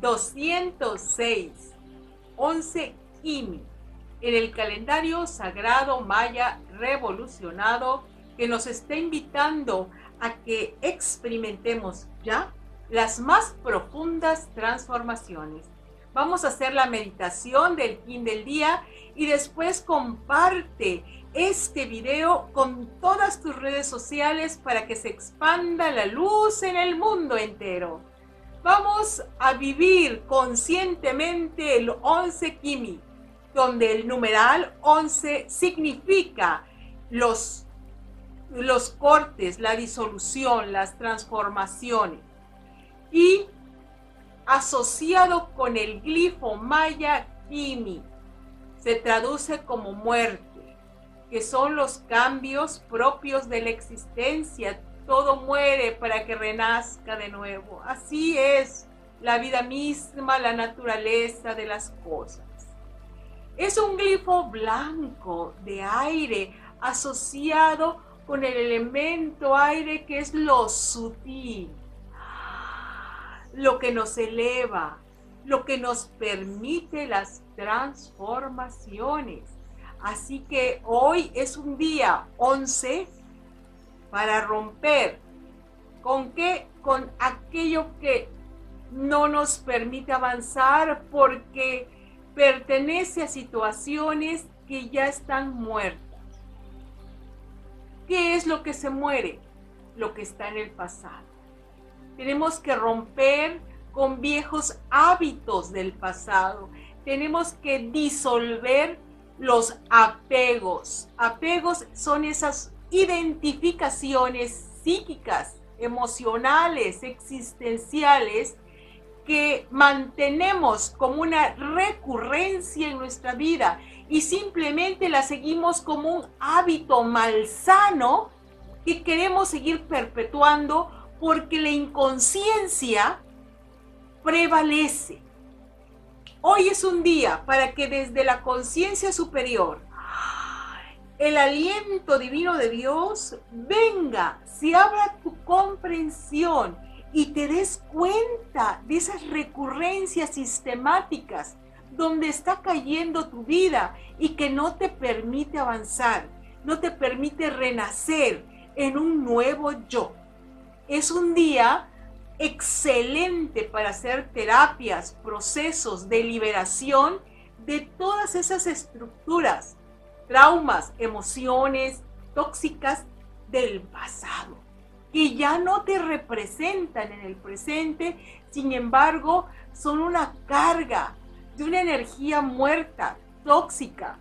206, 11 Kimi, en el calendario sagrado maya revolucionado que nos está invitando a que experimentemos ya las más profundas transformaciones. Vamos a hacer la meditación del fin del día y después comparte este video con todas tus redes sociales para que se expanda la luz en el mundo entero. Vamos a vivir conscientemente el 11 Kimi, donde el numeral 11 significa los, los cortes, la disolución, las transformaciones. Y asociado con el glifo maya Kimi, se traduce como muerte, que son los cambios propios de la existencia. Todo muere para que renazca de nuevo. Así es la vida misma, la naturaleza de las cosas. Es un glifo blanco de aire asociado con el elemento aire que es lo sutil, lo que nos eleva, lo que nos permite las transformaciones. Así que hoy es un día 11 para romper con qué? Con aquello que no nos permite avanzar porque pertenece a situaciones que ya están muertas. ¿Qué es lo que se muere? Lo que está en el pasado. Tenemos que romper con viejos hábitos del pasado. Tenemos que disolver los apegos. Apegos son esas identificaciones psíquicas, emocionales, existenciales que mantenemos como una recurrencia en nuestra vida y simplemente la seguimos como un hábito malsano que queremos seguir perpetuando porque la inconsciencia prevalece. Hoy es un día para que desde la conciencia superior el aliento divino de Dios venga, se abra tu comprensión y te des cuenta de esas recurrencias sistemáticas donde está cayendo tu vida y que no te permite avanzar, no te permite renacer en un nuevo yo. Es un día excelente para hacer terapias, procesos de liberación de todas esas estructuras, traumas, emociones tóxicas del pasado que ya no te representan en el presente, sin embargo, son una carga de una energía muerta, tóxica,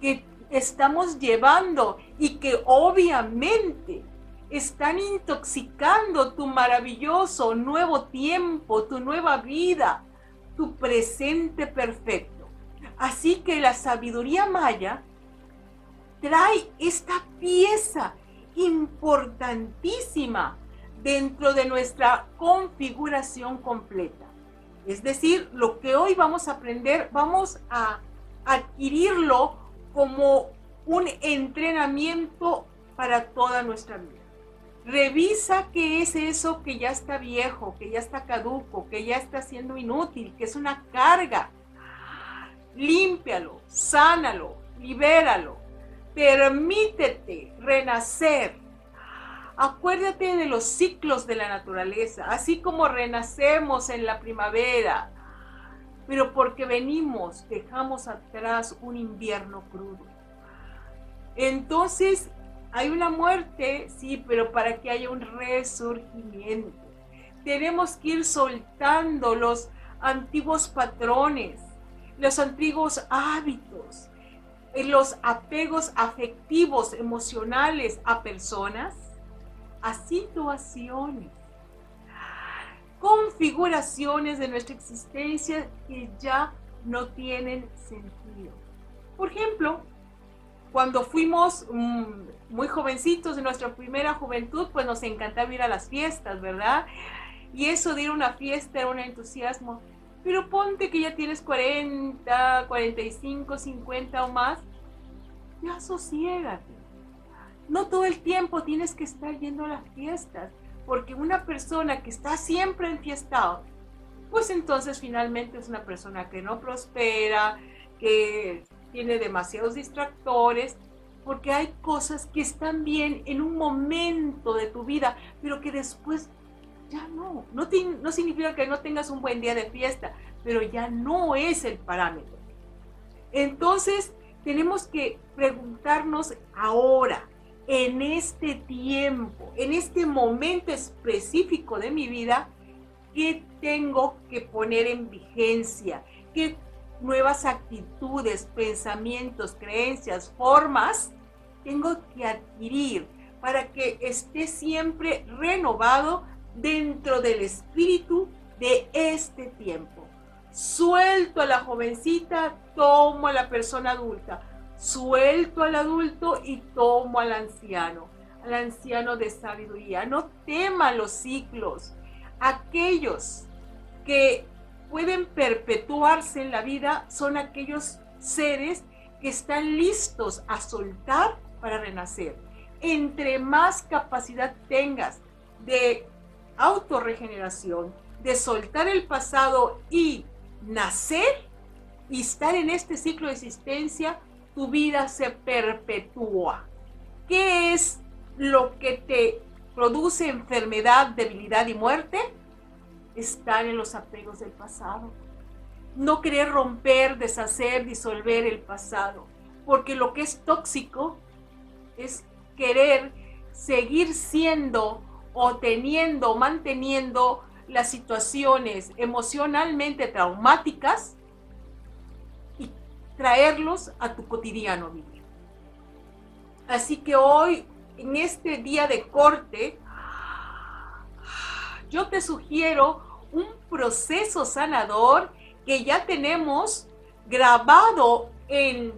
que estamos llevando y que obviamente están intoxicando tu maravilloso nuevo tiempo, tu nueva vida, tu presente perfecto. Así que la sabiduría maya trae esta pieza importantísima dentro de nuestra configuración completa. Es decir, lo que hoy vamos a aprender, vamos a adquirirlo como un entrenamiento para toda nuestra vida. Revisa qué es eso que ya está viejo, que ya está caduco, que ya está siendo inútil, que es una carga. Límpialo, sánalo, libéralo, Permítete renacer. Acuérdate de los ciclos de la naturaleza, así como renacemos en la primavera, pero porque venimos, dejamos atrás un invierno crudo. Entonces, hay una muerte, sí, pero para que haya un resurgimiento. Tenemos que ir soltando los antiguos patrones, los antiguos hábitos, los apegos afectivos, emocionales a personas, a situaciones, configuraciones de nuestra existencia que ya no tienen sentido. Por ejemplo, cuando fuimos mm, muy jovencitos de nuestra primera juventud, pues nos encantaba ir a las fiestas, ¿verdad? Y eso de ir a una fiesta era un entusiasmo. Pero ponte que ya tienes 40, 45, 50 o más, ya sosiégate. No todo el tiempo tienes que estar yendo a las fiestas, porque una persona que está siempre enfiestado pues entonces finalmente es una persona que no prospera, que tiene demasiados distractores, porque hay cosas que están bien en un momento de tu vida, pero que después ya no. No, no significa que no tengas un buen día de fiesta, pero ya no es el parámetro. Entonces, tenemos que preguntarnos ahora, en este tiempo, en este momento específico de mi vida, ¿qué tengo que poner en vigencia? ¿Qué nuevas actitudes, pensamientos, creencias, formas tengo que adquirir para que esté siempre renovado dentro del espíritu de este tiempo? Suelto a la jovencita, tomo a la persona adulta. Suelto al adulto y tomo al anciano, al anciano de sabiduría. No tema los ciclos. Aquellos que pueden perpetuarse en la vida son aquellos seres que están listos a soltar para renacer. Entre más capacidad tengas de autorregeneración, de soltar el pasado y nacer y estar en este ciclo de existencia, tu vida se perpetúa. ¿Qué es lo que te produce enfermedad, debilidad y muerte? Estar en los apegos del pasado. No querer romper, deshacer, disolver el pasado. Porque lo que es tóxico es querer seguir siendo o teniendo, manteniendo las situaciones emocionalmente traumáticas y traerlos a tu cotidiano vivir. Así que hoy, en este día de corte, yo te sugiero un proceso sanador que ya tenemos grabado en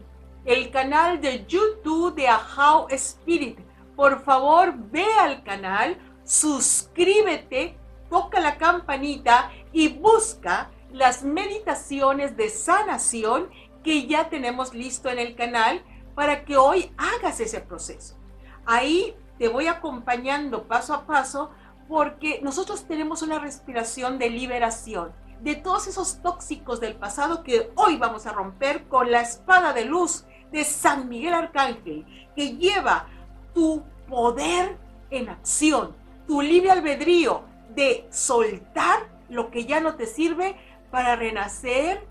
el canal de YouTube de Ahau Spirit. Por favor, ve al canal, suscríbete toca la campanita y busca las meditaciones de sanación que ya tenemos listo en el canal para que hoy hagas ese proceso. Ahí te voy acompañando paso a paso porque nosotros tenemos una respiración de liberación de todos esos tóxicos del pasado que hoy vamos a romper con la espada de luz de San Miguel Arcángel que lleva tu poder en acción, tu libre albedrío, de soltar lo que ya no te sirve para renacer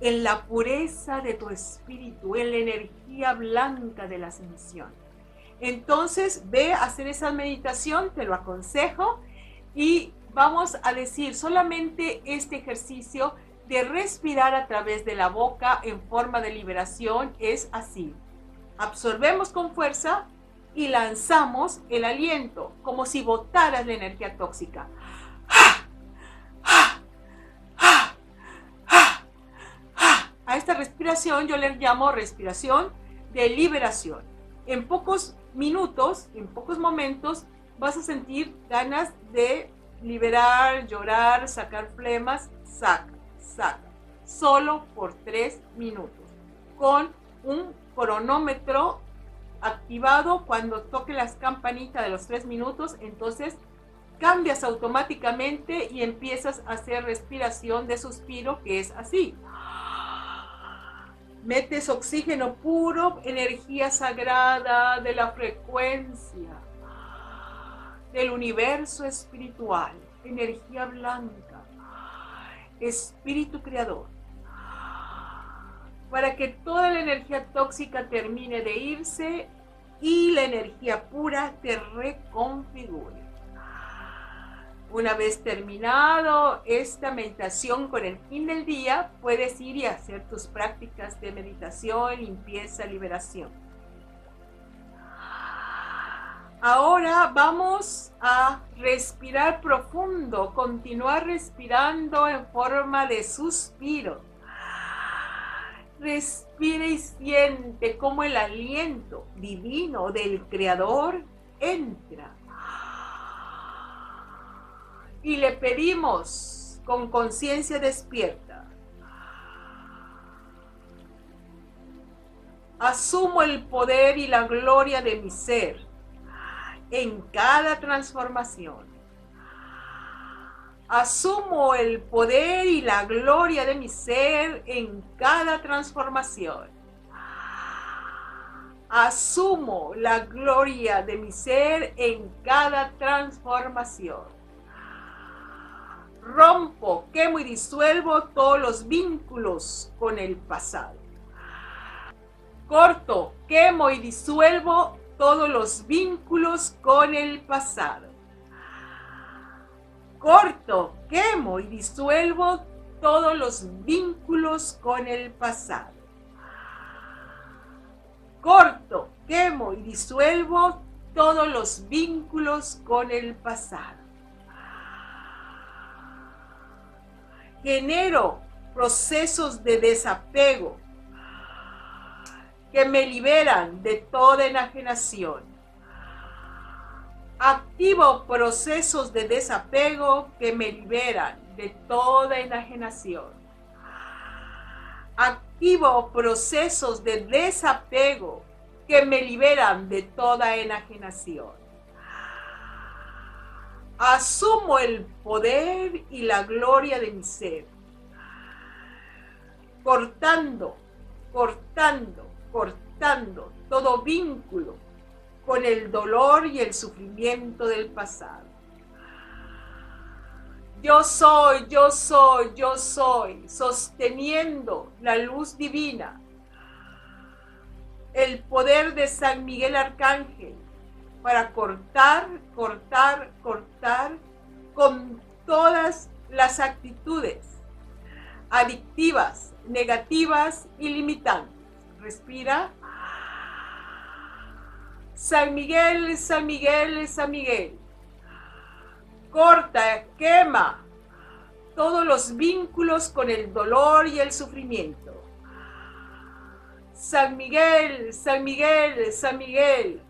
en la pureza de tu espíritu, en la energía blanca de la ascensión. Entonces, ve a hacer esa meditación, te lo aconsejo, y vamos a decir solamente este ejercicio de respirar a través de la boca en forma de liberación es así. Absorbemos con fuerza y lanzamos el aliento como si botaras la energía tóxica. A esta respiración yo le llamo respiración de liberación. En pocos minutos, en pocos momentos, vas a sentir ganas de liberar, llorar, sacar flemas, saca, saca. Solo por tres minutos. Con un cronómetro activado cuando toque las campanitas de los tres minutos, entonces cambias automáticamente y empiezas a hacer respiración de suspiro, que es así. Metes oxígeno puro, energía sagrada de la frecuencia del universo espiritual, energía blanca, espíritu creador para que toda la energía tóxica termine de irse y la energía pura te reconfigure. Una vez terminado esta meditación con el fin del día, puedes ir y hacer tus prácticas de meditación, limpieza, liberación. Ahora vamos a respirar profundo, continuar respirando en forma de suspiro Respira y siente cómo el aliento divino del Creador entra. Y le pedimos con conciencia despierta. Asumo el poder y la gloria de mi ser en cada transformación Asumo el poder y la gloria de mi ser en cada transformación. Asumo la gloria de mi ser en cada transformación. Rompo, quemo y disuelvo todos los vínculos con el pasado. Corto, quemo y disuelvo todos los vínculos con el pasado. Corto, quemo y disuelvo todos los vínculos con el pasado corto, quemo y disuelvo todos los vínculos con el pasado. Genero procesos de desapego que me liberan de toda enajenación. Activo procesos de desapego que me liberan de toda enajenación activo procesos de desapego que me liberan de toda enajenación. Asumo el poder y la gloria de mi ser, cortando, cortando, cortando todo vínculo con el dolor y el sufrimiento del pasado. Yo soy, yo soy, yo soy, sosteniendo la luz divina, el poder de San Miguel Arcángel para cortar, cortar, cortar con todas las actitudes adictivas, negativas y limitantes. Respira. San Miguel, San Miguel, San Miguel corta, quema todos los vínculos con el dolor y el sufrimiento. San Miguel, San Miguel, San Miguel,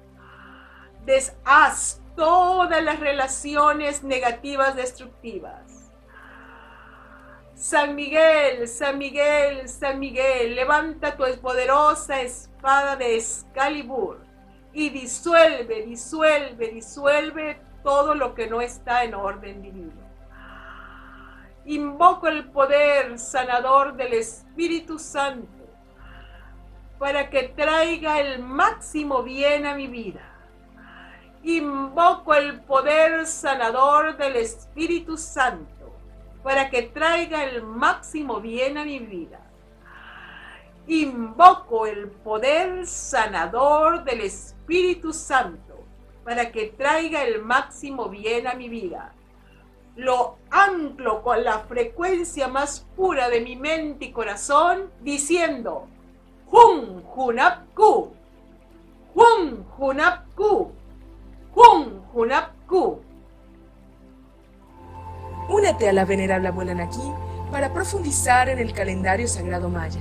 deshaz todas las relaciones negativas destructivas. San Miguel, San Miguel, San Miguel, levanta tu poderosa espada de Excalibur y disuelve, disuelve, disuelve todo lo que no está en orden divino. Invoco el poder sanador del Espíritu Santo para que traiga el máximo bien a mi vida. Invoco el poder sanador del Espíritu Santo para que traiga el máximo bien a mi vida. Invoco el poder sanador del Espíritu Santo para que traiga el máximo bien a mi vida. Lo anclo con la frecuencia más pura de mi mente y corazón, diciendo, Hun Hunapku, Hun Hunapku, Hun Hunapku. Únete a la venerable abuela Naki para profundizar en el calendario sagrado maya